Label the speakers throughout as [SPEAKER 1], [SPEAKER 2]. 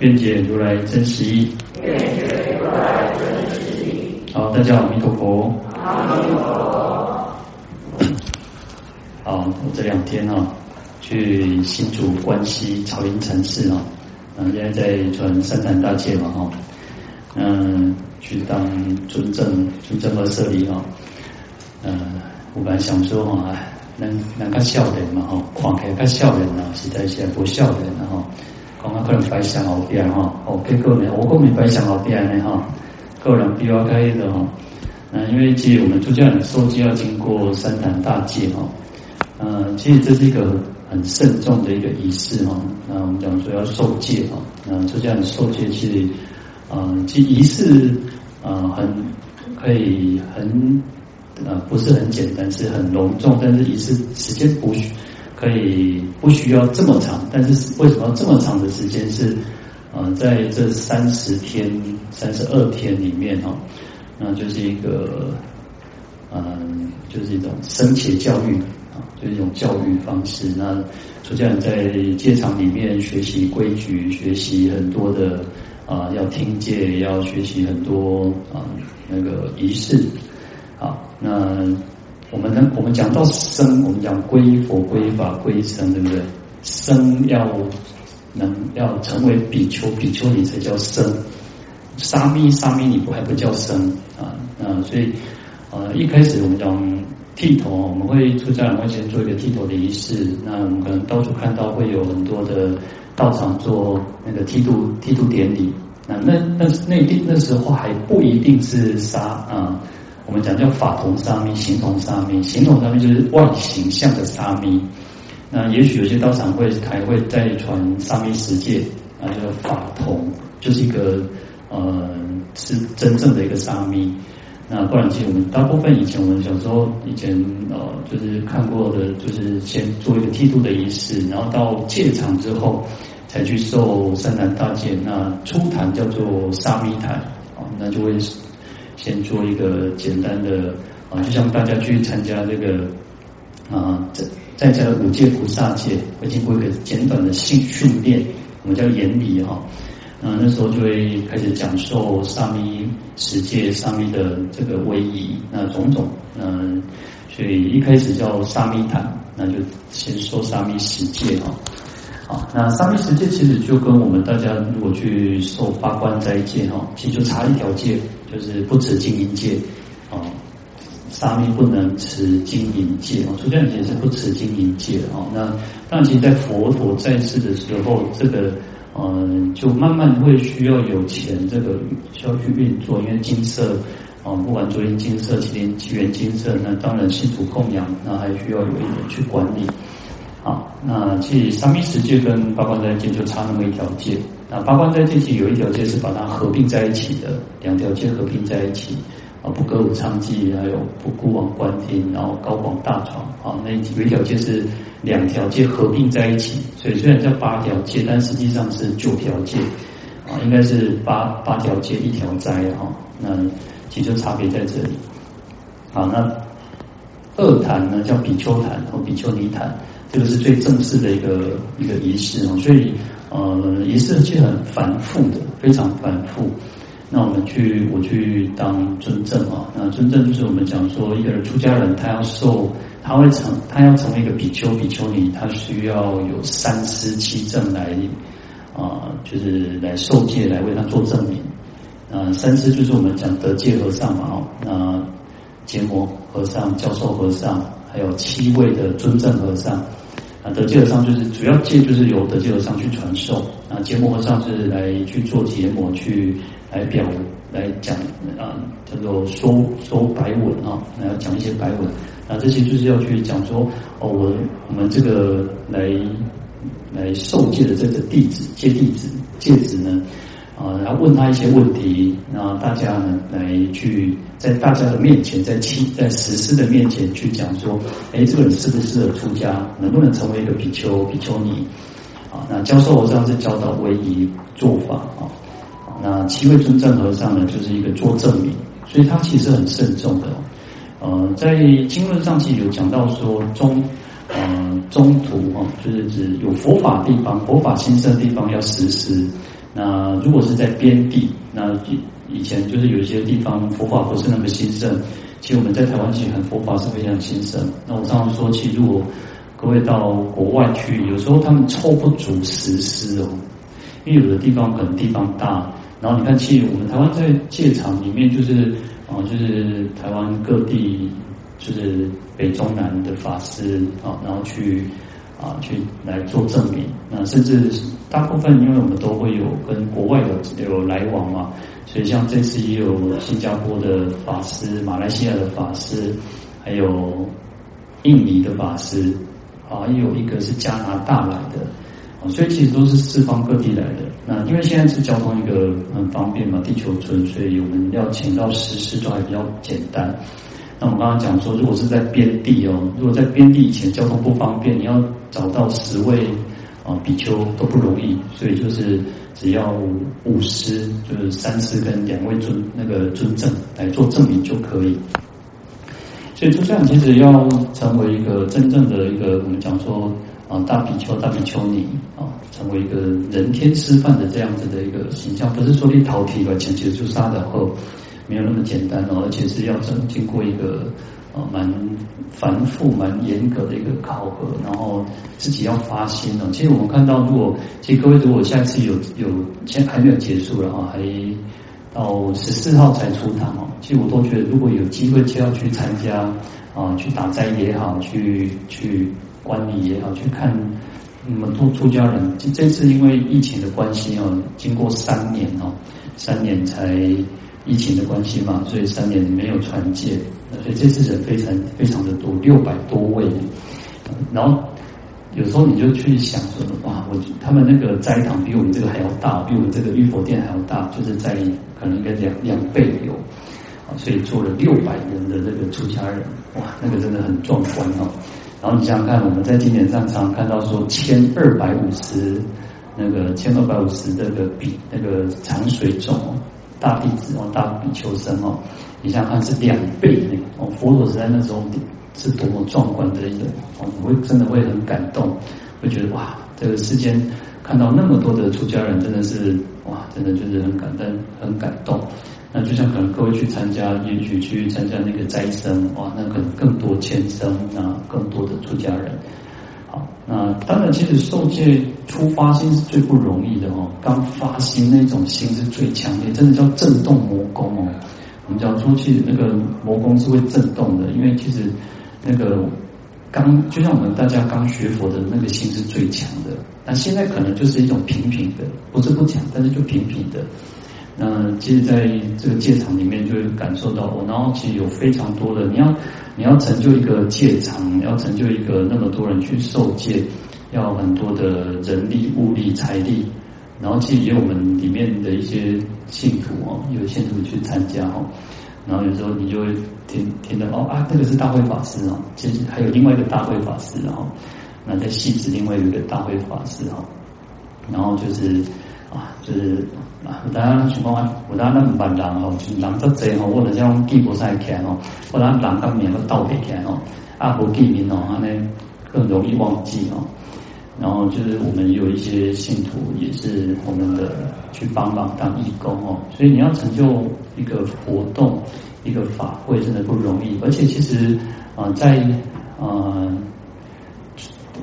[SPEAKER 1] 愿解如来真实义。好，大家好，阿弥陀佛。阿弥陀佛。好，我这两天啊，去新竹关西草林禅寺啊，嗯，现在在传三坛大戒嘛哈，嗯，去当尊证尊证和舍利啊，嗯，我本来想说哈，能能够笑脸嘛哈，看起来较笑脸啊，实在是不笑脸。讲啊，可能白想好点哈，哦，结果呢，我讲明白想好点呢哈，个人比较开的哈，嗯，因为其实我们出家人受戒要经过三坛大戒哈，嗯，其实这是一个很慎重的一个仪式哈，那我们讲说要受戒哈，嗯，出家人受戒其实，嗯，其仪式，嗯，很可以很，呃，不是很简单，是很隆重，但是仪式时间不需。可以不需要这么长，但是为什么这么长的时间？是，呃，在这三十天、三十二天里面哈，那就是一个，嗯，就是一种僧伽教育啊，就是一种教育方式。那出家人在戒场里面学习规矩，学习很多的啊，要听戒，要学习很多啊那个仪式。好，那。我们能，我们讲到生，我们讲归佛、归法、归僧，对不对？生要能要成为比丘、比丘你才叫生。沙弥、沙弥你不还不叫生啊？啊，所以呃，一开始我们讲剃头，我们会出家人会先做一个剃头的仪式。那我们可能到处看到会有很多的道场做那个剃度剃度典礼。那那那那那时候还不一定是沙啊。我们讲叫法同沙弥，形同沙弥，形同沙弥就是外形象的沙弥。那也许有些道场会还会再传沙弥十戒，啊，叫法同，就是一个呃是真正的一个沙弥。那不然，其实我们大部分以前我们小时候以前呃就是看过的，就是先做一个剃度的仪式，然后到戒场之后才去受三坛大戒。那初坛叫做沙弥坛，啊，那就会。先做一个简单的啊，就像大家去参加这个啊，在在家的五戒菩萨戒，会经过一个简短的训训练，我们叫研礼哈。啊，那时候就会开始讲授沙弥十戒、沙弥的这个威仪，那种种嗯，所以一开始叫沙弥坛，那就先说沙弥十戒哈。好，那沙弥十戒其实就跟我们大家如果去受八关斋戒哈，其实就差一条戒。就是不持金银戒，啊，沙弥不能持金银戒啊，出家人也是不持金银戒啊。那但，其实，在佛陀在世的时候，这个嗯，就慢慢会需要有钱，这个需要去运作，因为金色啊，不管昨天金色、麒麟七元金色，那当然信徒供养，那还需要有一人去管理。好，那其实沙弥十戒跟八关斋戒就差那么一条戒。那八关斋戒其实有一条戒是把它合并在一起的，两条戒合并在一起啊，不歌舞倡伎，还有不孤王观听，然后高广大床啊，那有一条戒是两条戒合并在一起，所以虽然叫八条戒，但实际上是九条戒啊，应该是八八条戒一条斋哈，那其实差别在这里。好，那二坛呢叫比丘坛和比丘尼坛，这个是最正式的一个一个仪式哦，所以。呃，仪式其实很繁复的，非常繁复。那我们去，我去当尊证啊。那尊证就是我们讲说，一个人出家人，他要受，他会成，他要成为一个比丘、比丘尼，他需要有三师七证来啊、就是来受戒，来为他做证明。啊，三师就是我们讲得戒和尚嘛，哦，那结摩和尚、教授和尚，还有七位的尊证和尚。啊，得戒和尚就是主要戒，就是由得戒和尚去传授。啊，结摩和尚是来去做结摩，去来表来讲啊，叫做说说白文啊，来讲一些白文。啊，这些就是要去讲说哦，我我们这个来来受戒的这个弟子、戒弟子、戒子呢，啊，然后问他一些问题，然后大家呢来去在大家的面前，在七在实施的面前去讲说，哎，这个人适不适合出家，能不能成为一个比丘、比丘尼？啊，那教授和尚是教导威仪做法啊，那七位尊证和尚呢，就是一个做证明，所以他其实很慎重的。呃，在经论上其实有讲到说中，呃，中途哦，就是指有佛法地方、佛法兴盛地方要实施。那如果是在边地，那以以前就是有一些地方佛法不是那么兴盛。其实我们在台湾其实很佛法是非常兴盛。那我常常说，其实如果各位到国外去，有时候他们凑不足实施哦，因为有的地方可能地方大，然后你看，其实我们台湾在戒场里面就是。啊，就是台湾各地，就是北中南的法师啊，然后去啊去来做证明。那甚至大部分，因为我们都会有跟国外有有来往嘛，所以像这次也有新加坡的法师、马来西亚的法师，还有印尼的法师，啊，也有一个是加拿大来的。所以其实都是四方各地来的。那因为现在是交通一个很方便嘛，地球村，所以我们要请到实施都还比较简单。那我们刚刚讲说，如果是在边地哦，如果在边地以前交通不方便，你要找到十位啊比丘都不容易，所以就是只要五师，就是三师跟两位尊那个尊证来做证明就可以。所以就这样其实要成为一个真正的一个，我们讲说。啊，大比丘、大比丘尼啊，成为一个人天师范的这样子的一个形象，不是说你逃题了，前期就杀的后，没有那么简单哦，而且是要经经过一个呃蛮繁复、蛮严格的一个考核，然后自己要发心哦。其实我们看到，如果其实各位如果下一次有有，现在还没有结束了哈，还到十四号才出堂哦。其实我都觉得，如果有机会就要去参加啊，去打斋也好，去去。观礼也好，去看那么多出家人。这这次因为疫情的关系哦，经过三年哦，三年才疫情的关系嘛，所以三年没有传戒，所以这次人非常非常的多，六百多位。然后有时候你就去想说，哇，我他们那个斋堂比我们这个还要大，比我们这个玉佛殿还要大，就是在可能一个两两倍有，所以做了六百人的这个出家人，哇，那个真的很壮观哦。然后你想想看，我们在经典上常看到说千二百五十那个千二百五十这个比那个长水众大弟子哦，大比丘僧哦，你想想看是两倍那个哦，佛陀时代那时候是多么壮观的一个哦，你会真的会很感动，会觉得哇，这个世间看到那么多的出家人，真的是哇，真的就是很感动，很感动。那就像可能各位去参加，也许去参加那个斋僧，哇，那可能更多千僧，那更多的出家人。好，那当然，其实受戒初发心是最不容易的哦。刚发心那种心是最强烈，真的叫震动魔宫哦。我们讲出去那个魔宫是会震动的，因为其实那个刚就像我们大家刚学佛的那个心是最强的。那现在可能就是一种平平的，不是不强，但是就平平的。那其实在这个戒场里面，就会感受到哦，然后其实有非常多的，你要你要成就一个戒场，你要成就一个那么多人去受戒，要很多的人力、物力、财力，然后其实也有我们里面的一些信徒哦，有信徒去参加哦，然后有时候你就会听听到哦啊，那个是大会法师哦，其实还有另外一个大会法师哦，那在戏子另外有一个大会法师哦，然后就是。啊，就是啊，大家情况啊，我当然那五百人哦，人这贼哦，或者像地博赛看哦，不然人当面个倒背看哦，阿婆记名哦，安尼更容易忘记哦。然后就是我们有一些信徒也是我们的去帮忙当义工哦，所以你要成就一个活动、一个法会，真的不容易。而且其实啊，在啊。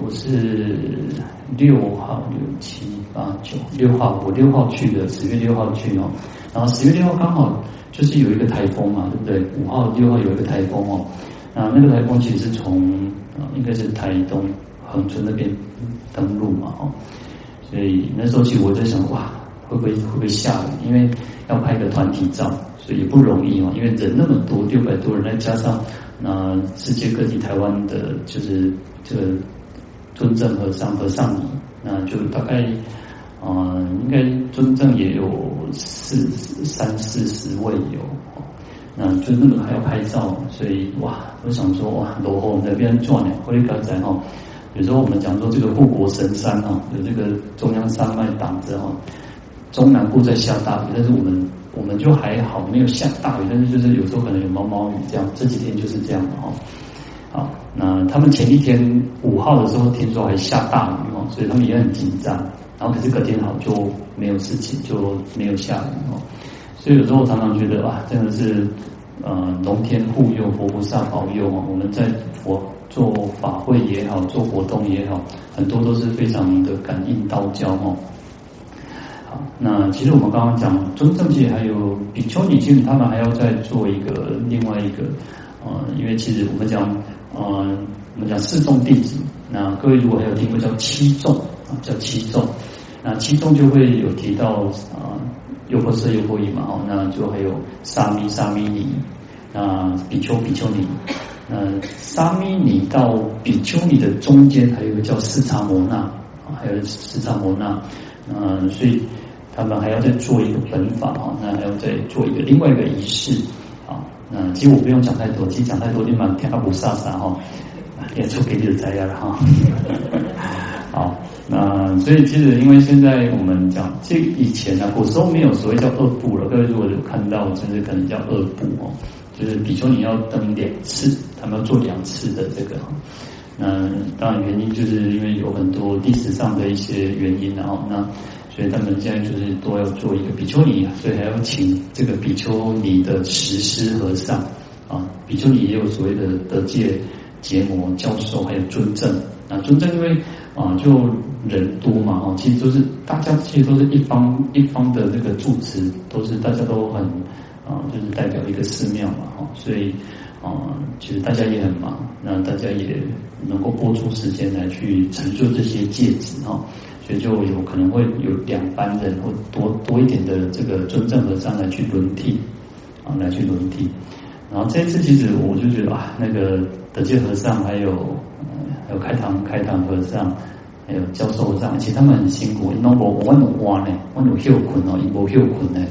[SPEAKER 1] 我是六号、六七八九六号，我六号去的，十月六号去哦。然后十月六号刚好就是有一个台风嘛，对不对？五号、六号有一个台风哦。那那个台风其实是从啊，应该是台东恒春那边登陆嘛，哦。所以那时候其实我在想，哇，会不会会不会下雨？因为要拍个团体照，所以也不容易哦。因为人那么多，六百多人，再加上那世界各地台湾的，就是这个。尊正和尚和尚尼，那就大概啊、应该尊正也有四三四十位有，那就那个还要拍照，所以哇，我想说哇，罗后那边转呢，我一刚才哈，有时候我们讲说这个护国神山哈，有这个中央山脉挡着哈，中南部在下大雨，但是我们。我们就还好，没有下大雨，但是就是有时候可能有毛毛雨这样。这几天就是这样的哈。好，那他们前一天五号的时候听说还下大雨哦，所以他们也很紧张。然后可是隔天好就没有事情，就没有下雨哦。所以有时候我常常觉得哇，真的是呃龙天护佑，佛菩萨保佑啊。我们在佛做法会也好，做活动也好，很多都是非常的感应道交哦。那其实我们刚刚讲尊正界还有比丘尼，其实他们还要再做一个另外一个，呃，因为其实我们讲，呃，我们讲四众弟子，那各位如果还有听过叫七众啊，叫七众，那七众就会有提到啊，优婆塞、优婆夷嘛，哦，那就还有沙弥、沙弥尼，那比丘、比丘尼，那沙弥尼到比丘尼的中间还有一个叫斯察摩那啊，还有斯察摩那，嗯，所以。他们还要再做一个本法啊，那还要再做一个另外一个仪式啊。那其实我不用讲太多，其实讲太多你蛮天阿不飒飒哈，也出给你的灾了哈。好，那所以其实因为现在我们讲，这以前呢，古时候没有所谓叫二部了。各位如果有看到，甚至可能叫二部哦，就是比丘尼要登两次，他们要做两次的这个。那当然原因就是因为有很多历史上的一些原因，然后那。所以他们现在就是都要做一个比丘尼，所以还要请这个比丘尼的实施和尚啊。比丘尼也有所谓的得戒、结魔、教授，还有尊正啊。尊正因为啊，就人多嘛，哦，其实都是大家其实都是一方一方的那个住持，都是大家都很啊，就是代表一个寺庙嘛，哈，所以啊，其实大家也很忙，那大家也能够拨出时间来去成就这些戒指哈。所以就有可能会有两班人或多多一点的这个尊正和尚来去轮替，啊，来去轮替。然后这一次其实我就觉得啊，那个得戒和尚还有还有开堂开堂和尚，还有教授和尚，其实他们很辛苦。因为我我有挖呢，我有休困哦，一波休困呢。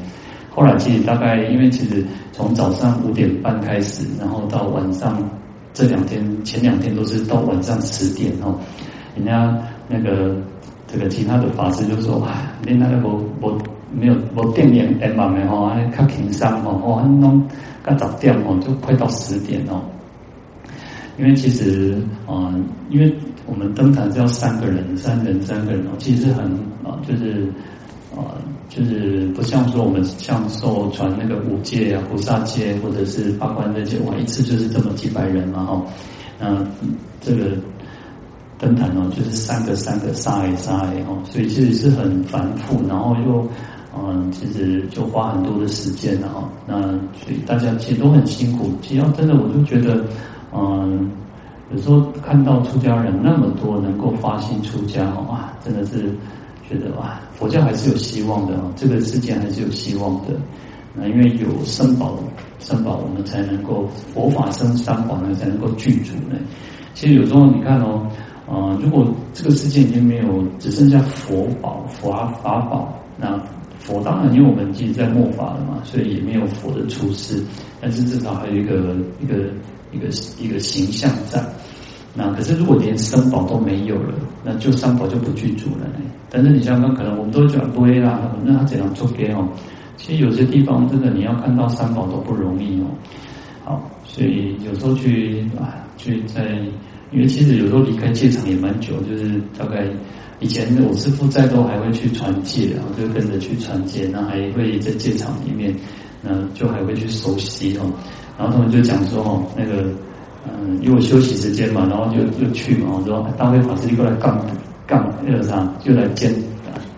[SPEAKER 1] 后来其实大概因为其实从早上五点半开始，然后到晚上这两天前两天都是到晚上十点哦，人家那个。这个其他的法师就说：“哎，你那个我我没有我电源 M 嘛没吼，还较轻松吼，哦，弄刚早点哦，就快到十点哦。因为其实啊、因为我们登坛是要三个人，三人三个人哦，其实很啊、就是啊、就是不像说我们像受传那个五戒啊、菩萨戒或者是八关那些，哇，一次就是这么几百人嘛哈，那、这个。”登坛哦，就是三个三个杀哎杀哎哦，所以其实是很繁复，然后又嗯，其实就花很多的时间哦。那所以大家其实都很辛苦。其实要真的，我就觉得嗯，有时候看到出家人那么多能够发心出家哦，哇，真的是觉得哇，佛教还是有希望的哦，这个世界还是有希望的。那因为有三宝，三宝我们才能够佛法生三宝呢才能够具足呢。其实有时候你看哦。啊、如果这个世界已经没有，只剩下佛宝、佛法宝，那佛当然因为我们已经在末法了嘛，所以也没有佛的出世，但是至少还有一个一个一个一个形象在。那可是如果连三宝都没有了，那就三宝就不具足了。但是你想想看可能我们都讲对啦，那他怎样做给哦？其实有些地方真的你要看到三宝都不容易哦。好，所以有时候去啊，去在。因为其实有时候离开戒场也蛮久，就是大概以前我师父在都还会去传戒，然后就跟着去传戒，那还会在戒场里面，嗯，就还会去熟悉哦。然后他们就讲说哦，那个嗯，因为我休息时间嘛，然后就就去嘛，我说大会法师就过来杠杠那个啥，就来监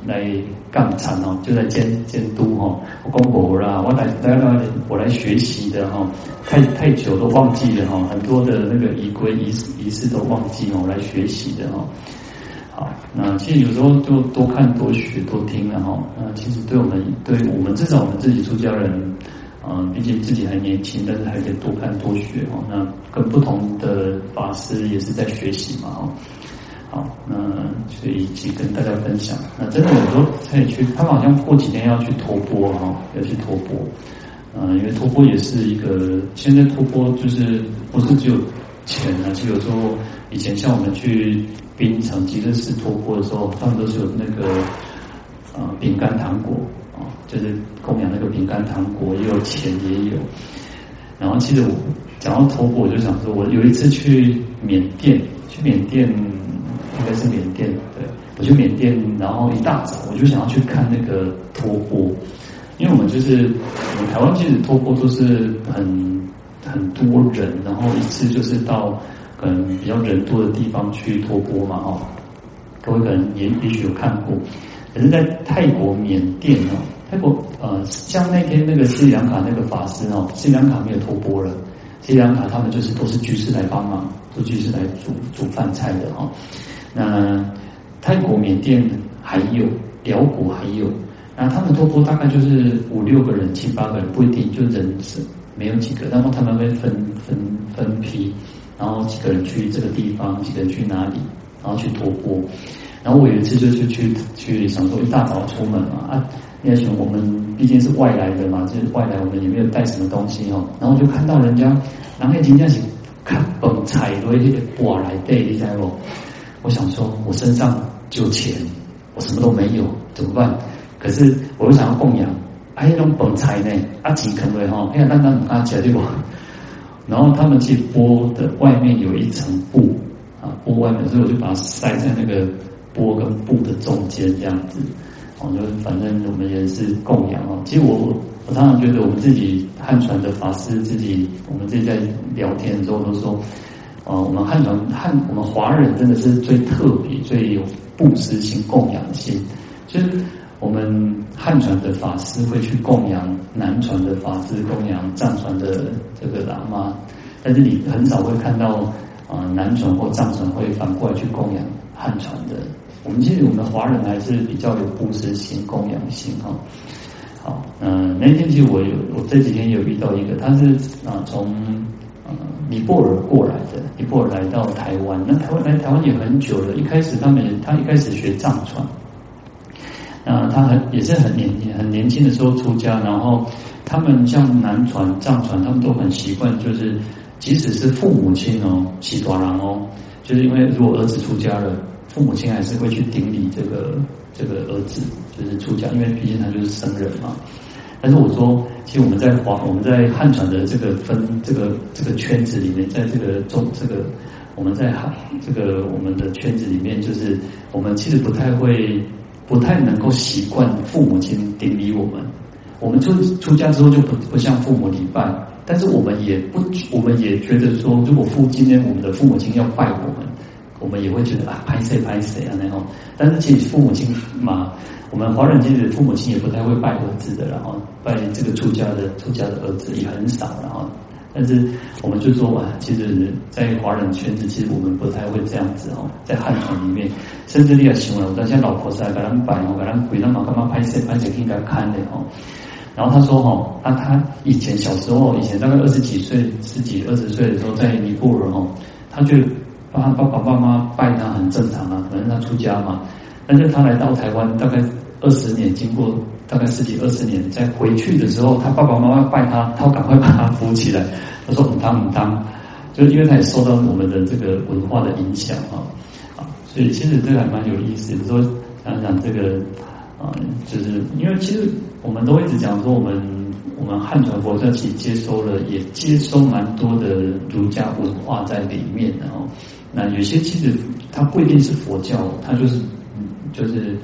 [SPEAKER 1] 来杠场哦，就在监监督哈。我公婆啦，我来来来，我来学习的哈。太太久都忘记了哈，很多的那个仪规仪式仪式都忘记哦，来学习的哈。好，那其实有时候就多看多学多听了哈。那其实对我们对我们至少我们自己出家人，嗯，毕竟自己还年轻，但是还可以多看多学哦。那跟不同的法师也是在学习嘛哈。好，那所以一起跟大家分享。那真的有时候可以去，他们好像过几天要去托钵哈，要去托钵。嗯，因为托钵也是一个，现在托钵就是不是只有钱啊，其实有时候以前像我们去槟城极乐寺托钵的时候，他们都是有那个啊饼干糖果啊，就是供养那个饼干糖果，也有钱也有。然后其实我讲到托钵，我就想说，我有一次去缅甸，去缅甸应该是缅甸，对，我去缅甸，然后一大早我就想要去看那个托钵。因为我们就是我们台湾其实托钵都是很很多人，然后一次就是到可能比较人多的地方去托钵嘛，哦，各位可能也也许有看过，可是在泰国缅甸哦，泰国呃像那天那个斯里兰卡那个法师哦，斯里兰卡没有托钵了，斯里兰卡他们就是都是居士来帮忙，都居士来煮煮饭菜的哦，那泰国缅甸还有，寮国还有。然后他们托钵大概就是五六个人、七八个人，不一定就人是没有几个。然后他们会分分分批，然后几个人去这个地方，几个人去哪里，然后去托钵。然后我有一次就是去去想说一大早出门嘛啊，因为我们毕竟是外来的嘛，就是外来我们也没有带什么东西哦。然后就看到人家，然后已经这样子看蹦踩都一些哇来对你知道不？我想说我身上只有钱，我什么都没有，怎么办？可是我又想要供养，还有那种本财呢，阿吉肯为哈，哎呀，那那阿吉对不？然后他们去剥的外面有一层布啊，剥外面，所以我就把它塞在那个钵跟布的中间这样子。哦，就反正我们也是供养哦。其实我我常常觉得我们自己汉传的法师自己，我们自己在聊天的时候都说，啊，我们汉传汉我们华人真的是最特别、最有布施心、供养心，就是。我们汉传的法师会去供养南传的法师，供养藏传的这个喇嘛，但是你很少会看到啊、呃、南传或藏传会反过来去供养汉传的。我们其实我们华人还是比较有布施心、供养心哈。好，嗯、呃，那天其实我有，我这几天有遇到一个，他是啊从尼泊尔过来的，尼泊尔来到台湾，那台湾来台湾也很久了，一开始他们他一开始学藏传。那，他很也是很年轻，很年轻的时候出家，然后他们像南传、藏传，他们都很习惯，就是即使是父母亲哦，喜多郎哦，就是因为如果儿子出家了，父母亲还是会去顶礼这个这个儿子，就是出家，因为毕竟他就是僧人嘛。但是我说，其实我们在华，我们在汉传的这个分这个这个圈子里面，在这个中这个我们在汉这个我们的圈子里面，就是我们其实不太会。不太能够习惯父母亲顶礼我们，我们出出家之后就不不向父母礼拜，但是我们也不，我们也觉得说，如果父今天我们的父母亲要拜我们，我们也会觉得啊，拍谁拍谁啊那种。但是其实父母亲嘛，我们华人其实父母亲也不太会拜儿子的，然后拜这个出家的出家的儿子也很少，然后。但是我们就说哇，其实，在华人圈子，其实我们不太会这样子哦。在汉传里面，甚至你要想了，我现在老婆在把他们摆哦，把他们跪那嘛，干嘛拍摄拍摄给人家看的哦。然后他说哈，那他以前小时候，以前大概二十几岁、十几、二十岁的时候，在尼泊尔哦，他就帮他爸爸妈妈拜他很正常啊，可能他出家嘛。但是他来到台湾，大概二十年，经过。大概十几二十年，在回去的时候，他爸爸妈妈拜他，他赶快把他扶起来。他说：“唔当唔当，就因为他也受到我们的这个文化的影响啊啊，所以其实这个还蛮有意思的。说想想这个啊，就是因为其实我们都一直讲说，我们我们汉传佛教其实接收了，也接收蛮多的儒家文化在里面的哦。那有些其实它不一定是佛教，它就是，就是。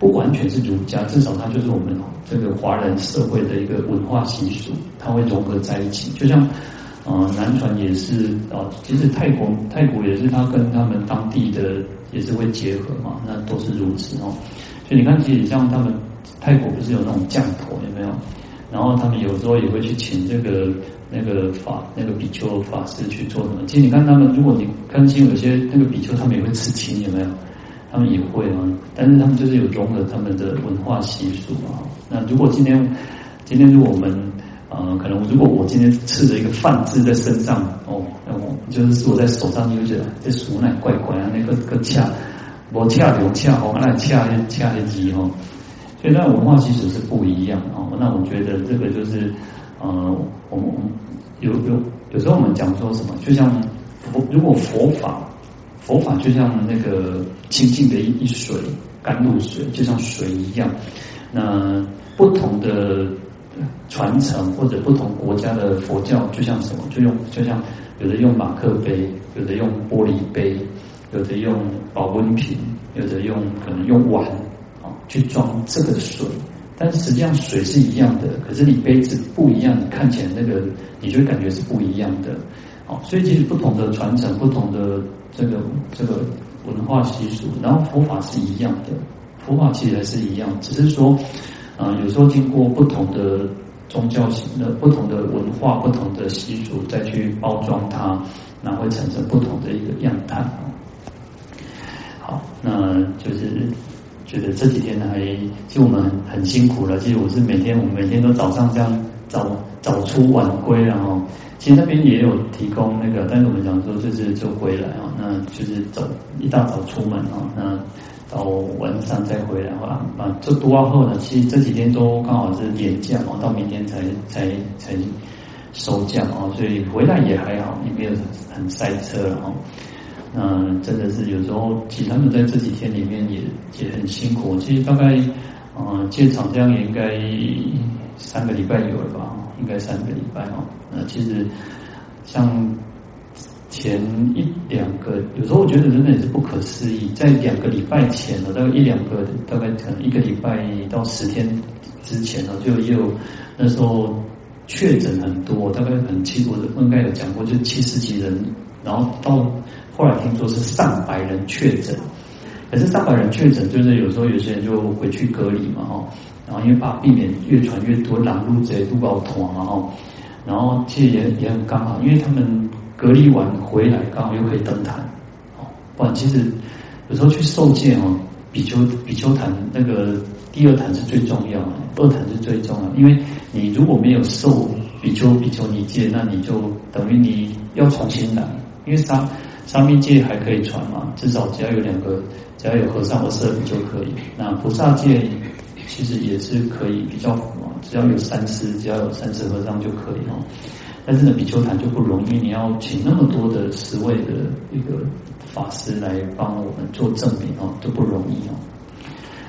[SPEAKER 1] 不完全是儒家，至少它就是我们这个华人社会的一个文化习俗，它会融合在一起。就像，呃，南传也是啊、其实泰国泰国也是，它跟他们当地的也是会结合嘛，那都是如此哦。所以你看，其实像他们泰国不是有那种降头有没有？然后他们有时候也会去请这个那个法那个比丘法师去做什么？其实你看他们，如果你看清有些那个比丘，他们也会吃青，有没有？他们也会啊，但是他们就是有融合他们的文化习俗啊。那如果今天，今天如果我们，呃，可能如果我今天刺了一个饭字在身上，哦，那我就是我在手上，你会觉得这鼠奶怪怪啊，那个个恰我恰流恰红，那恰恰的急哈，所以那文化习俗是不一样哦。那我觉得这个就是，呃，我们有有有时候我们讲说什么，就像佛，如果佛法佛法就像那个清净的一一水甘露水，就像水一样，那不同的传承或者不同国家的佛教，就像什么，就用就像有的用马克杯，有的用玻璃杯。有的用保温瓶，有的用可能用碗啊去装这个水，但实际上水是一样的，可是你杯子不一样，看起来那个你就感觉是不一样的，哦，所以其实不同的传承，不同的这个这个文化习俗，然后佛法是一样的，佛法其实还是一样，只是说啊、有时候经过不同的宗教型的、不同的文化、不同的习俗再去包装它，那会产生不同的一个样态。好，那就是觉得这几天还，其实我们很辛苦了。其实我是每天，我们每天都早上这样早早出晚归，然后其实那边也有提供那个，但是我们讲说就是就回来啊，那就是走一大早出门啊，那到晚上再回来啊。啊，这多完后呢，其实这几天都刚好是连假嘛，到明天才才才收假哦，所以回来也还好，也没有很塞车了哈。嗯，真的是有时候，其实他们在这几天里面也也很辛苦。其实大概，嗯，建厂这样也应该三个礼拜有了吧？应该三个礼拜哦。那其实像前一两个，有时候我觉得真的也是不可思议，在两个礼拜前呢，大概一两个，大概可能一个礼拜到十天之前呢，就也有那时候确诊很多，大概很七，我应该有讲过，就七十几人，然后到。后来听说是上百人确诊，可是上百人确诊，就是有时候有些人就回去隔离嘛，哈，然后因为怕避免越传越多，拦路贼都搞团嘛，哈，然后其实也也很刚好，因为他们隔离完回来，刚好又可以登坛，哦，不然其实有时候去受戒哦，比丘比丘坛那个第二坛是最重要的，二坛是最重要的，因为你如果没有受比丘比丘尼戒，那你就等于你要重新来，因为沙？沙弥戒还可以传嘛，至少只要有两个，只要有和尚和舍利就可以。那菩萨戒其实也是可以比较，只要有三师，只要有三师和尚就可以哦。但是呢，比丘坛就不容易，你要请那么多的十位的一个法师来帮我们做证明哦，都不容易哦。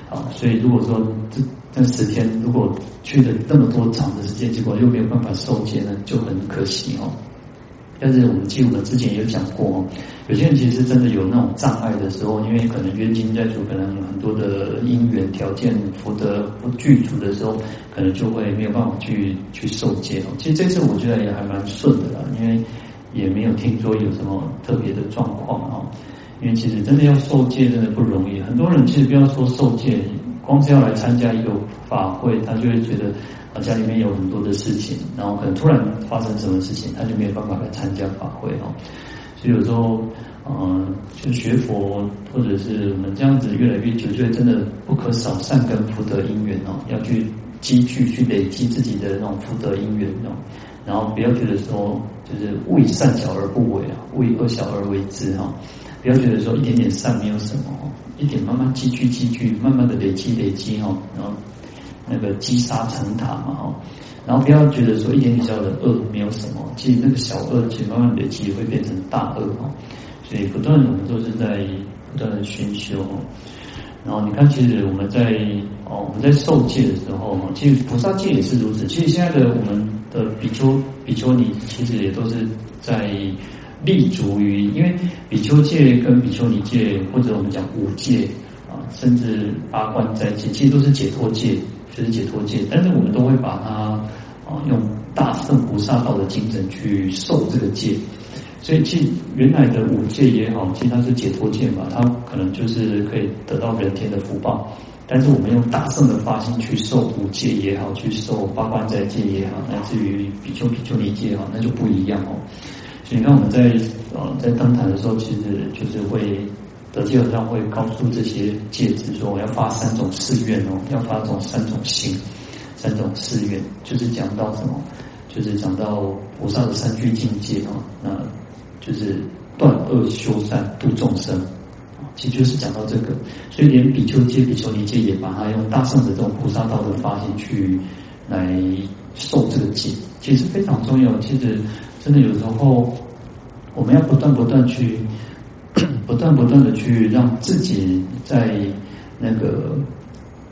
[SPEAKER 1] 好，所以如果说这这十天如果去了那么多长的时间，结果又没有办法受戒呢，就很可惜哦。但是我们记得我们之前有讲过哦，有些人其实真的有那种障碍的时候，因为可能冤亲债主，可能很多的因缘条件福德不具足的时候，可能就会没有办法去去受戒哦。其实这次我觉得也还蛮顺的啦，因为也没有听说有什么特别的状况哦。因为其实真的要受戒真的不容易，很多人其实不要说受戒，光是要来参加一个法会，他就会觉得。家里面有很多的事情，然后可能突然发生什么事情，他就没有办法来参加法会哦。所以有时候，嗯、呃，就学佛或者是我们这样子越来越久，就真的不可少善根福德因缘哦，要去积聚、去累积自己的那种福德因缘哦。然后不要觉得说，就是勿以善小而不为啊，勿以恶小而为之哈。不要觉得说一点点善没有什么哦，一点慢慢积聚、积聚，慢慢的累积、累积哦，然后。那个积沙成塔嘛，哈，然后不要觉得说一点点小的恶没有什么，其实那个小恶其实慢慢累积会变成大恶哈，所以不断我们都是在不断的熏修，然后你看，其实我们在哦我们在受戒的时候，其实菩萨戒也是如此。其实现在的我们的比丘比丘尼，其实也都是在立足于，因为比丘戒跟比丘尼戒，或者我们讲五戒啊，甚至八关斋戒，其实都是解脱戒。就是解脱戒，但是我们都会把它啊用大圣菩萨道的精神去受这个戒，所以其实原来的五戒也好，其实它是解脱戒嘛，它可能就是可以得到人天的福报。但是我们用大圣的发心去受五戒也好，去受八关斋戒也好，乃至于比丘比丘尼戒也好，那就不一样哦。所以你看我们在呃在登坛的时候，其实就是会。德基和尚会告诉这些戒子说：“我要发三种誓愿哦，要发种三种心，三种誓愿，就是讲到什么？就是讲到菩萨的三具境界哦，那就是断恶修善度众生，其实就是讲到这个。所以连比丘戒、比丘尼戒也把它用大圣的这种菩萨道的发心去来受这个戒，其实非常重要。其实真的有时候我们要不断不断去，不断不断的去让自己在那个。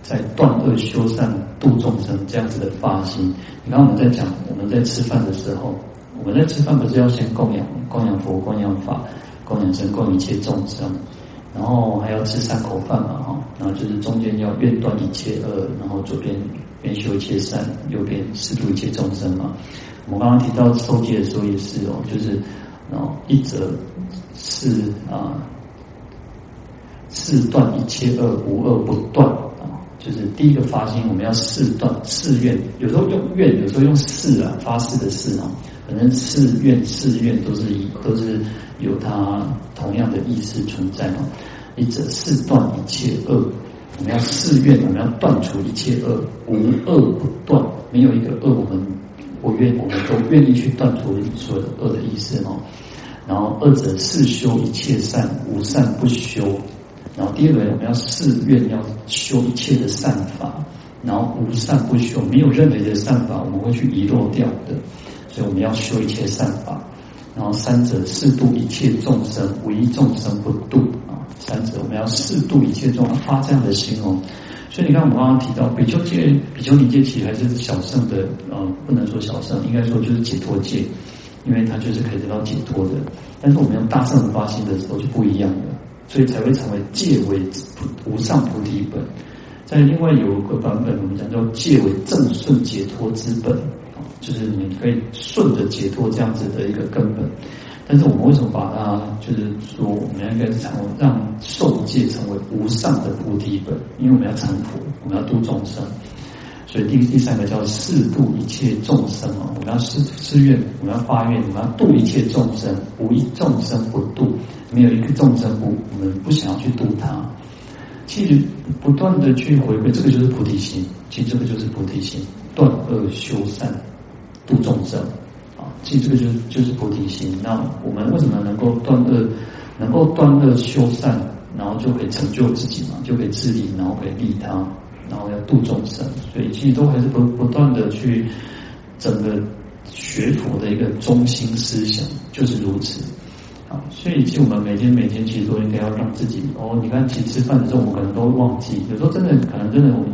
[SPEAKER 1] 在断恶修善度众生这样子的发心，你看我们在讲，我们在吃饭的时候，我们在吃饭不是要先供养供养佛、供养法、供养僧、供养一切众生，然后还要吃三口饭嘛，哈，然后就是中间要愿断一切恶，然后左边边修一切善，右边施度一切众生嘛。我们刚刚提到受戒的时候也是哦，就是然后一则是啊，誓断一切恶，无恶不断啊。就是第一个发心，我们要誓断誓愿，有时候用愿，有时候用誓啊，发誓的誓啊，反正誓愿誓愿都是一都是有它同样的意思存在嘛。一者誓断一切恶，我们要誓愿，我们要断除一切恶，无恶不断，没有一个恶，我们不愿，我们都愿意去断除所有的恶的意思哦。然后二者誓修一切善，无善不修。然后第二个，我们要誓愿要修一切的善法，然后无善不修，没有任何的善法我们会去遗落掉的，所以我们要修一切善法。然后三者四度一切众生，无一众生不度啊！三者我们要四度一切众生，发这样的心哦。所以你看，我们刚刚提到比丘戒、比丘尼戒，其实还是小圣的，呃，不能说小圣，应该说就是解脱戒，因为它就是可以得到解脱的。但是我们用大乘的发心的时候就不一样了。所以才会成为戒为无上菩提本，在另外有一个版本，我们讲叫戒为正顺解脱之本，就是你可以顺着解脱这样子的一个根本。但是我们为什么把它就是说，我们应该是成让受戒成为无上的菩提本？因为我们要成佛，我们要度众生。所以第第三个叫四度一切众生啊，我们要誓誓愿，我们要发愿，我们要度一切众生，无一众生不度，没有一个众生不我们不想要去度他。其实不断的去回归，这个就是菩提心。其实这个就是菩提心，断恶修善，度众生啊。其实这个就是就是菩提心。那我们为什么能够断恶，能够断恶修善，然后就可以成就自己嘛，就可以自利，然后可以利他。然后要度众生，所以其实都还是不不断的去整个学佛的一个中心思想就是如此啊。所以其实我们每天每天其实都应该要让自己哦，你看，其实吃饭的时候我们可能都会忘记，有时候真的可能真的我们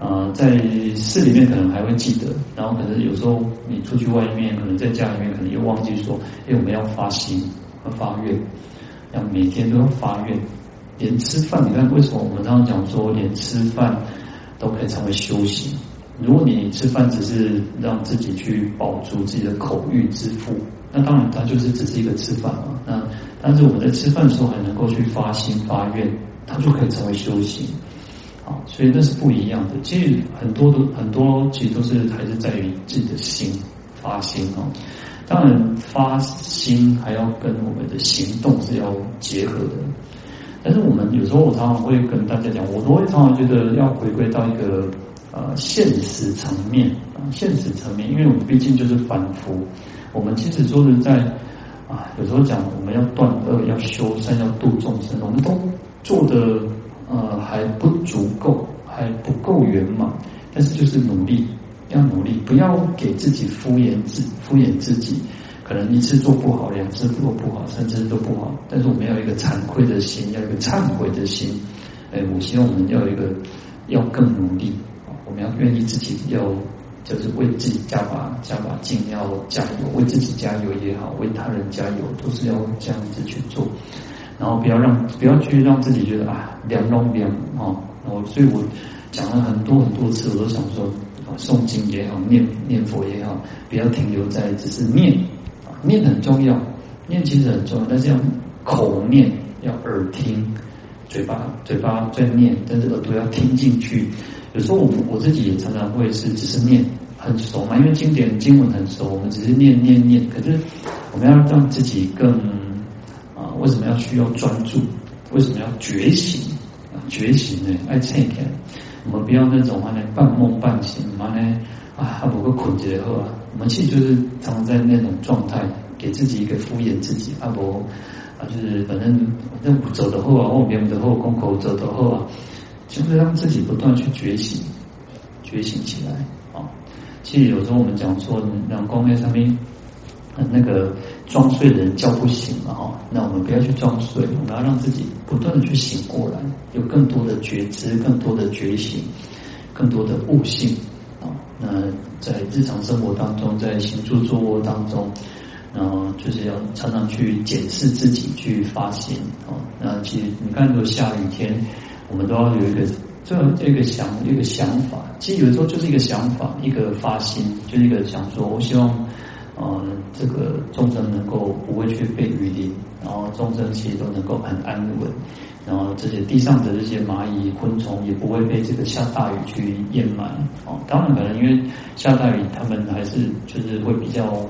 [SPEAKER 1] 呃在寺里面可能还会记得，然后可能有时候你出去外面，可能在家里面可能又忘记说，哎，我们要发心和发愿，要每天都要发愿，连吃饭，你看为什么我们常常讲说连吃饭。都可以成为修行。如果你吃饭只是让自己去饱足自己的口欲之腹，那当然它就是只是一个吃饭嘛。那但是我们在吃饭的时候还能够去发心发愿，它就可以成为修行。啊，所以那是不一样的。其实很多都很多，其实都是还是在于自己的心发心哦。当然发心还要跟我们的行动是要结合的。但是我们有时候，我常常会跟大家讲，我都会常常觉得要回归到一个呃现实层面啊，现实层面，因为我们毕竟就是凡夫，我们其实说实在啊，有时候讲我们要断恶、要修善、要度众生，我们都做的呃还不足够，还不够圆满。但是就是努力，要努力，不要给自己敷衍自敷衍自己。可能一次做不好，两次做不好，三次都不好。但是我们要一个惭愧的心，要一个忏悔的心。哎，我希望我们要一个要更努力，我们要愿意自己要就是为自己加把加把劲，要加油，为自己加油也好，为他人加油，都是要这样子去做。然后不要让不要去让自己觉得啊凉龙凉啊。然后所以我讲了很多很多次，我都想说，诵经也好，念念佛也好，不要停留在只是念。念很重要，念其实很重要，但是要口念，要耳听，嘴巴嘴巴在念，但是耳朵要听进去。有时候我我自己也常常会是只是念很熟嘛，因为经典经文很熟，我们只是念念念。可是我们要让自己更啊，为什么要需要专注？为什么要觉醒？觉醒呢？爱切开，我们不要那种话呢，半梦半醒嘛呢。啊，还不够困结后啊，我们其实就是常常在那种状态，给自己一个敷衍自己，阿伯，啊，就是反正反正走的后啊，后面的后空口走的后啊，就是让自己不断去觉醒，觉醒起来啊。其实有时候我们讲说，让光在上面，那个装睡的人叫不醒嘛哈，那我们不要去装睡，我们要让自己不断的去醒过来，有更多的觉知，更多的觉醒，更多的悟性。那在日常生活当中，在行住坐卧当中。然后就是要常常去检视自己，去发现啊。那其实你看，如果下雨天，我们都要有一个这一个想一个想法。其实有的时候就是一个想法，一个发心，就是一个想说，我希望，呃，这个众生能够不会去被雨淋，然后众生其实都能够很安稳，然后这些地上的这些蚂蚁、昆虫也不会被这个下大雨去淹满哦。当然，可能因为下大雨，他们还是就是会比较。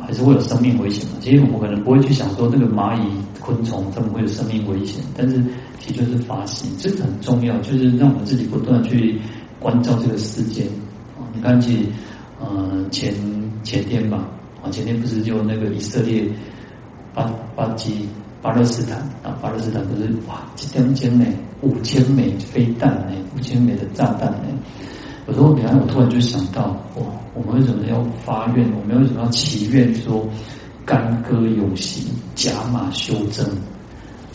[SPEAKER 1] 还是会有生命危险嘛。其实我们可能不会去想说这个蚂蚁、昆虫他们会有生命危险，但是其实就是发心，这个很重要，就是让我们自己不断去关照这个世界。啊，你看，其实呃前前天吧，啊前天不是就那个以色列巴巴基巴勒斯坦啊，巴勒斯坦不是哇，几点钟呢？五千枚飞弹呢？五千枚的炸弹呢？有时候，你看，我突然就想到，哇，我们为什么要发愿？我们为什么要祈愿说干戈永息，甲马修正？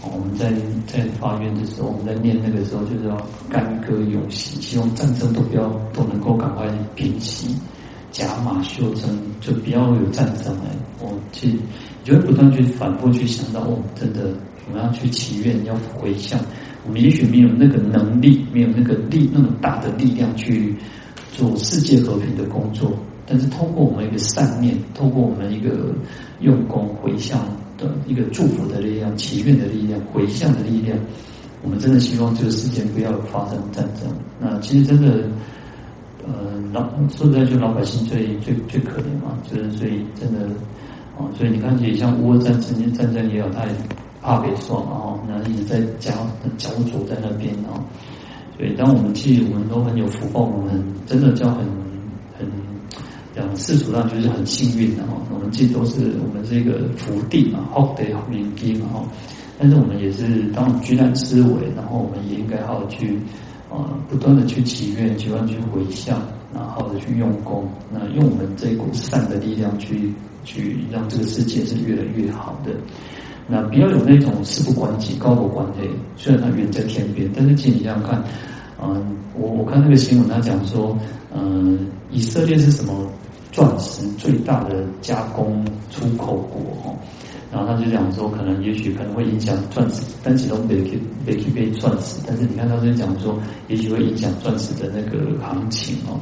[SPEAKER 1] 我们在在发愿的时候，我们在念那个时候，就是要干戈永息，希望战争都不要都能够赶快平息，甲马修正，就不要有战争哎。我去，你就会不断去反复去想到，哦，真的，我们要去祈愿，要回向。我们也许没有那个能力，没有那个力那么大的力量去做世界和平的工作，但是通过我们一个善念，通过我们一个用功回向的一个祝福的力量、祈愿的力量、回向的力量，我们真的希望这个世界不要发生战争。那其实真的，呃，老说实在，就老百姓最最最可怜嘛，就是所以真的，啊，所以你看，也像乌俄战争，战争也有他也。怕被说嘛，哦，那一直在焦焦灼在那边哦，所以当我们其实我们都很有福报，我们真的叫很很讲世俗上就是很幸运的哦，我们其实都是我们是一个福地嘛，好得好命地嘛哦，但是我们也是当居安思危，然后我们也应该好好去啊，不断的去祈愿，不断去回向，然后的去用功，那用我们这股善的力量去去让这个世界是越来越好的。那不要有那种事不关己、高我观的。虽然它远在天边，但是请你这样看，嗯，我我看那个新闻，他讲说，嗯，以色列是什么钻石最大的加工出口国哈，然后他就讲说，可能也许可能会影响钻石，但其中没去没去被钻石，但是你看他就讲说，也许会影响钻石的那个行情哦。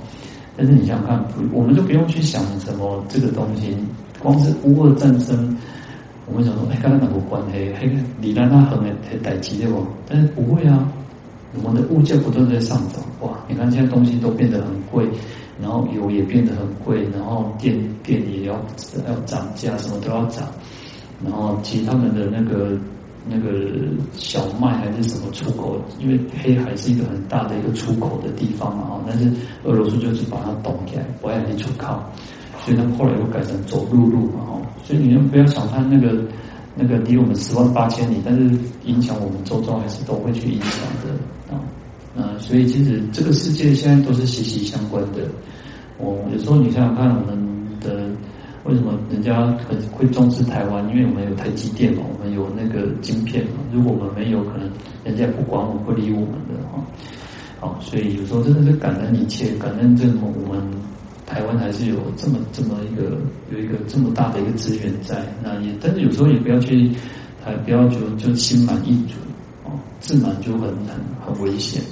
[SPEAKER 1] 但是你想想看，我们就不用去想什么这个东西，光是乌俄战争。我们想说，哎，跟他哪个关系？嘿，你让他很很待机的哦，但是不会啊。我们的物价不断在上涨，哇！你看现在东西都变得很贵，然后油也变得很贵，然后电电也要要涨价，什么都要涨。然后其实他们的那个那个小麦还是什么出口，因为黑海是一个很大的一个出口的地方嘛，哦，但是俄罗斯就是把它挡起来，不让你出口。所以他们后来又改成走陆路嘛，哦，所以你们不要小看那个那个离我们十万八千里，但是影响我们周遭还是都会去影响的啊。那所以其实这个世界现在都是息息相关的。我有时候你想想看，我们的为什么人家很会重视台湾？因为我们有台积电嘛，我们有那个晶片嘛。如果我们没有，可能人家不管我们，不理我们的哈。好，所以有时候真的是感恩一切，感恩这么我们。台湾还是有这么这么一个有一个这么大的一个资源在，那也但是有时候也不要去，还不要就就心满意足哦，自满就很很很危险。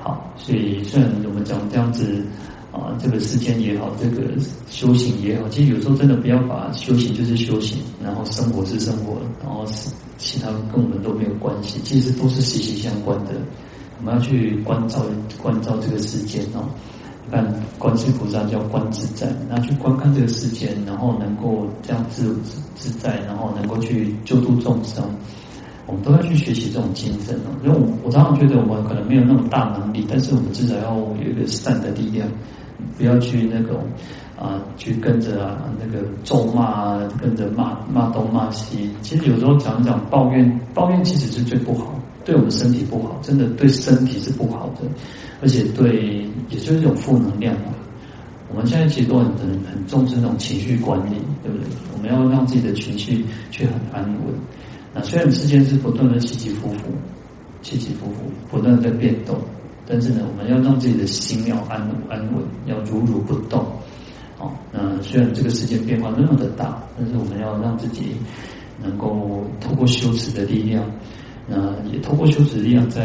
[SPEAKER 1] 好，所以虽然我们讲这样子啊，这个世间也好，这个修行也好，其实有时候真的不要把修行就是修行，然后生活是生活，然后是其他跟我们都没有关系，其实都是息息相关的。我们要去关照关照这个世间哦。但观世菩萨叫观自在，那去观看这个世间，然后能够这样自自在，然后能够去救度众生。我们都要去学习这种精神哦。因为我我常常觉得我们可能没有那么大能力，但是我们至少要有一个善的力量，不要去那种啊，去跟着啊那个咒骂啊，跟着骂骂东骂西。其实有时候讲讲抱怨，抱怨其实是最不好，对我们身体不好，真的对身体是不好的，而且对，也就是一种负能量嘛。我们现在其实都很很很重视那种情绪管理，对不对？我们要让自己的情绪去很安稳。那虽然世间是不断的起起伏伏，起起伏伏，不断的在变动，但是呢，我们要让自己的心要安安稳，要如如不动。好，那虽然这个世界变化那么的大，但是我们要让自己能够透过修持的力量。那也透过修持力量，在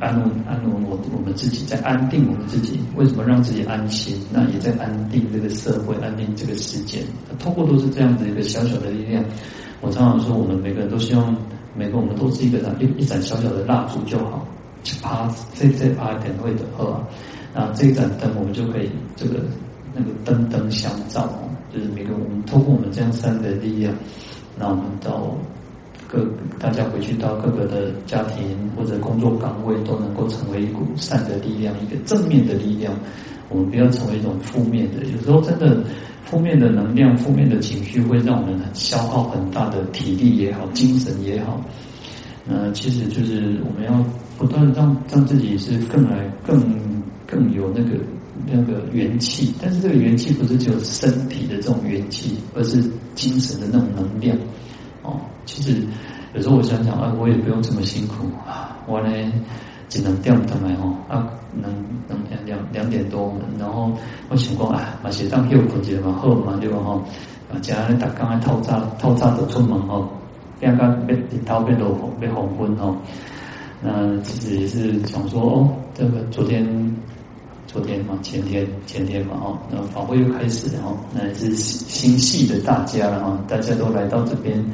[SPEAKER 1] 安稳安稳我我们自己，在安定我们自己。为什么让自己安心？那也在安定这个社会，安定这个世界。透过都是这样子一个小小的力量。我常常说，我们每个人都希望，每个我们都是一个一一盏小小的蜡烛就好，去趴这这趴一点会的喝啊。那这盏灯，我们就可以这个那个灯灯相照，就是每个我们透过我们这样三个力量，那我们到。各大家回去到各个的家庭或者工作岗位，都能够成为一股善的力量，一个正面的力量。我们不要成为一种负面的。有时候真的负面的能量、负面的情绪，会让我们很消耗很大的体力也好、精神也好。呃，其实就是我们要不断让让自己是更来更更有那个那个元气。但是这个元气不是只有身体的这种元气，而是精神的那种能量。哦，其实有时候我想想啊，我也不用这么辛苦啊，我呢只能掉他们哦啊，能能两两两点多，然后我想讲啊，把鞋当又困起嘛，好嘛对吧哈？啊，家咧打刚才透早透早就出门哦，刚刚被日头被落被黄昏哦，那其实也是想说哦，这个昨天昨天嘛，前天前天嘛哦，那法会又开始了哦，那也是心系的大家了哈，大家都来到这边。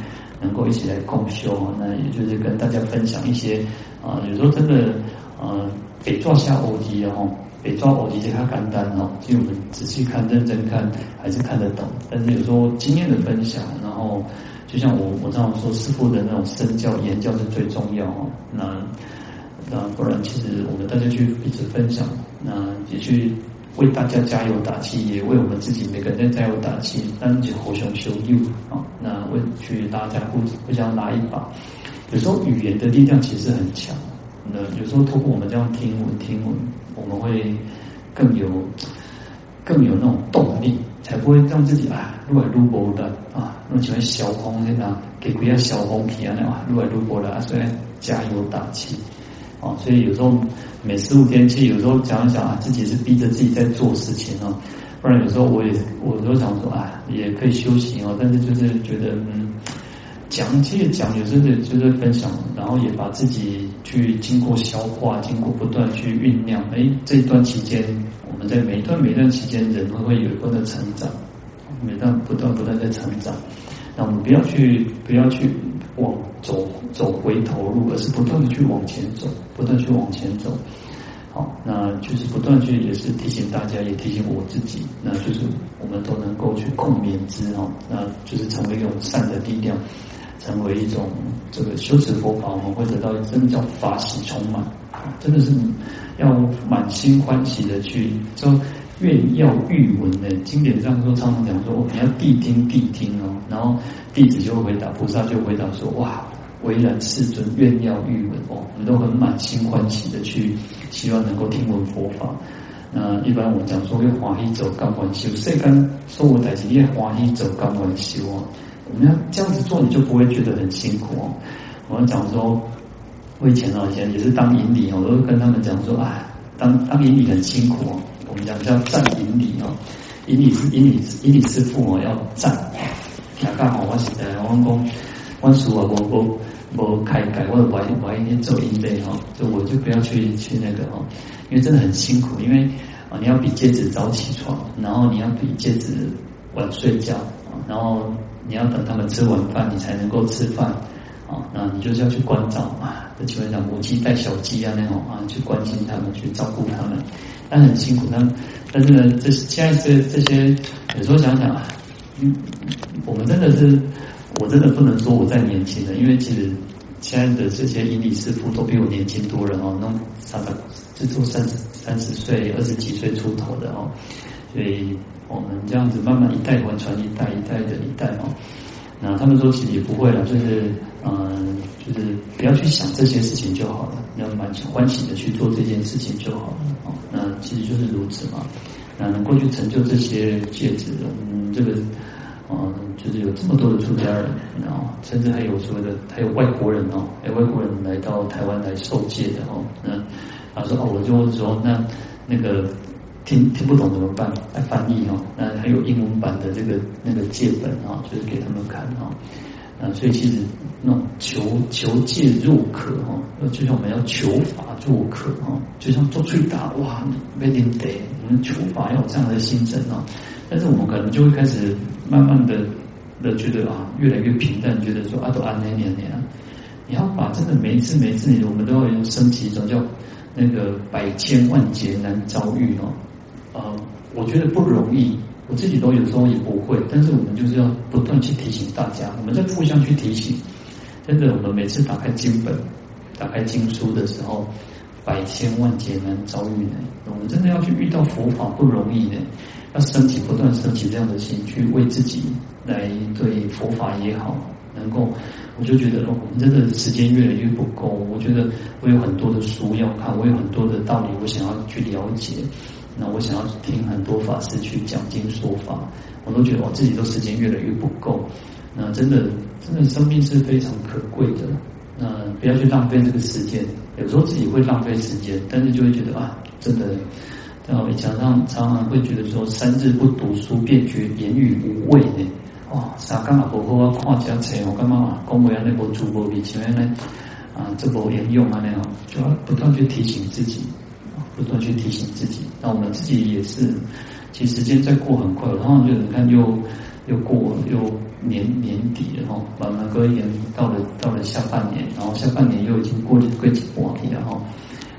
[SPEAKER 1] 能够一起来共修，那也就是跟大家分享一些啊，有时候真的呃，北抓下欧迪哦，北抓欧迪这它简单哦，其实我们仔细看、认真看还是看得懂。但是有时候经验的分享，然后就像我我这样说，师傅的那种身教言教是最重要哦。那那不然，其实我们大家去彼此分享，那也去。为大家加油打气，也为我们自己每个人加油打气，单起互相修又啊！那为去大家互互相拉一把。有时候语言的力量其实很强，那有时候透过我们这样听闻听闻，我们会更有更有那种动力，才不会让自己啊越来越无的啊，那喜欢小红那样给不要小红皮啊那啊越来越无的，所以加油打气。哦，所以有时候每十五天去，有时候讲一讲啊，自己是逼着自己在做事情哦。不然有时候我也，我都想说啊，也可以休息哦。但是就是觉得，嗯，讲其实讲有时候就是分享，然后也把自己去经过消化，经过不断去酝酿。哎，这一段期间，我们在每一段每一段期间，人都会有一段的成长，每段不断不断在成长。那我们不要去，不要去往走走回头路，而是不断的去往前走，不断去往前走。好，那就是不断去，也是提醒大家，也提醒我自己，那就是我们都能够去共勉之哦，那就是成为一种善的力量，成为一种这个修持佛法，我们会得到真的叫法喜充满，真的是要满心欢喜的去就。愿要欲闻的经典上说，常常讲说，你要谛听谛听哦，然后弟子就会回答，菩萨就回答说，哇，唯然世尊愿要欲闻哦，我们都很满心欢喜的去，希望能够听闻佛法。那一般我们讲说，要欢喜走甘愿修，世间所有代志要欢喜走甘愿修啊。我们要这样子做，你就不会觉得很辛苦哦。我们讲说，我以前哦，以前也是当引礼哦，我都跟他们讲说，啊，当当引礼很辛苦哦。我们讲叫站引礼哦，引礼是引礼，引礼师父哦要站。听刚好我现在我讲，我叔啊我我我开改，我我我一天做引礼哈，就我就不要去去那个哈，因为真的很辛苦，因为啊你要比戒指早起床，然后你要比戒指晚睡觉，然后你要等他们吃完饭，你才能够吃饭。啊，那你就是要去关照嘛，就，基本上母鸡带小鸡啊那种啊，去关心他们，去照顾他们，但很辛苦。但但是呢，这现在这这些，有时候想想啊，嗯，我们真的是，我真的不能说我再年轻了，因为其实现在的这些引领师傅都比我年轻多了哦，那三百，这都三十三十岁、二十几岁出头的哦，所以我们这样子慢慢一代传传一代，一代的一代哦。那他们说其实也不会了，就是嗯，就是不要去想这些事情就好了，要满欢喜的去做这件事情就好了哦。那其实就是如此嘛。那能够去成就这些戒指，嗯，这个。啊，就是有这么多的出家人，然后甚至还有所谓的，还有外国人哦，哎，外国人来到台湾来受戒的哦，那他说哦，我就问说，那那个听听不懂怎么办？来翻译哦，那还有英文版的这个那个戒本啊，就是给他们看啊，啊，所以其实那种求求戒若渴哈，就像我们要求法若渴哈，就像做最大哇，没点得，我们求法要有这样的心声啊。但是我们可能就会开始慢慢的的觉得啊，越来越平淡，觉得说啊，都安那年年，你要把真的每一次每一次，你我们都要升起一种叫那个百千万劫难遭遇哦，啊，我觉得不容易，我自己都有时候也不会，但是我们就是要不断去提醒大家，我们在互相去提醒，真的，我们每次打开经本、打开经书的时候，百千万劫难遭遇呢，我们真的要去遇到佛法不容易呢。要升起，不断升起这样的心，去为自己来对佛法也好，能够，我就觉得哦，我们真的时间越来越不够。我觉得我有很多的书要看，我有很多的道理，我想要去了解。那我想要听很多法师去讲经说法，我都觉得我自己都时间越来越不够。那真的，真的生命是非常可贵的。那不要去浪费这个时间。有时候自己会浪费时间，但是就会觉得啊，真的。然后常常常常会觉得说，三日不读书，便觉言语无味呢。哇，啥干嘛不好好看家册？我干嘛公务员那波主播，比前面呢啊，这么严用啊那样，就要不断去提醒自己，不断去提醒自己。那我们自己也是，其实时间在过很快，然后就你看又又过又年年底了哈，慢慢过一年到了到了下半年，然后下半年又已经过了过几过几了哈。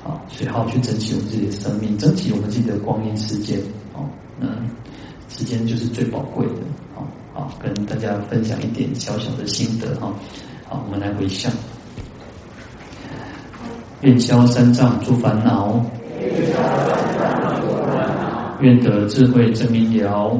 [SPEAKER 1] 啊，所以好好去珍惜我们自己的生命，珍惜我们自己的光阴时间。哦，那时间就是最宝贵的。好，好，跟大家分享一点小小的心得。哈，好，我们来回向，愿消三障诸烦恼，愿得智慧真明了，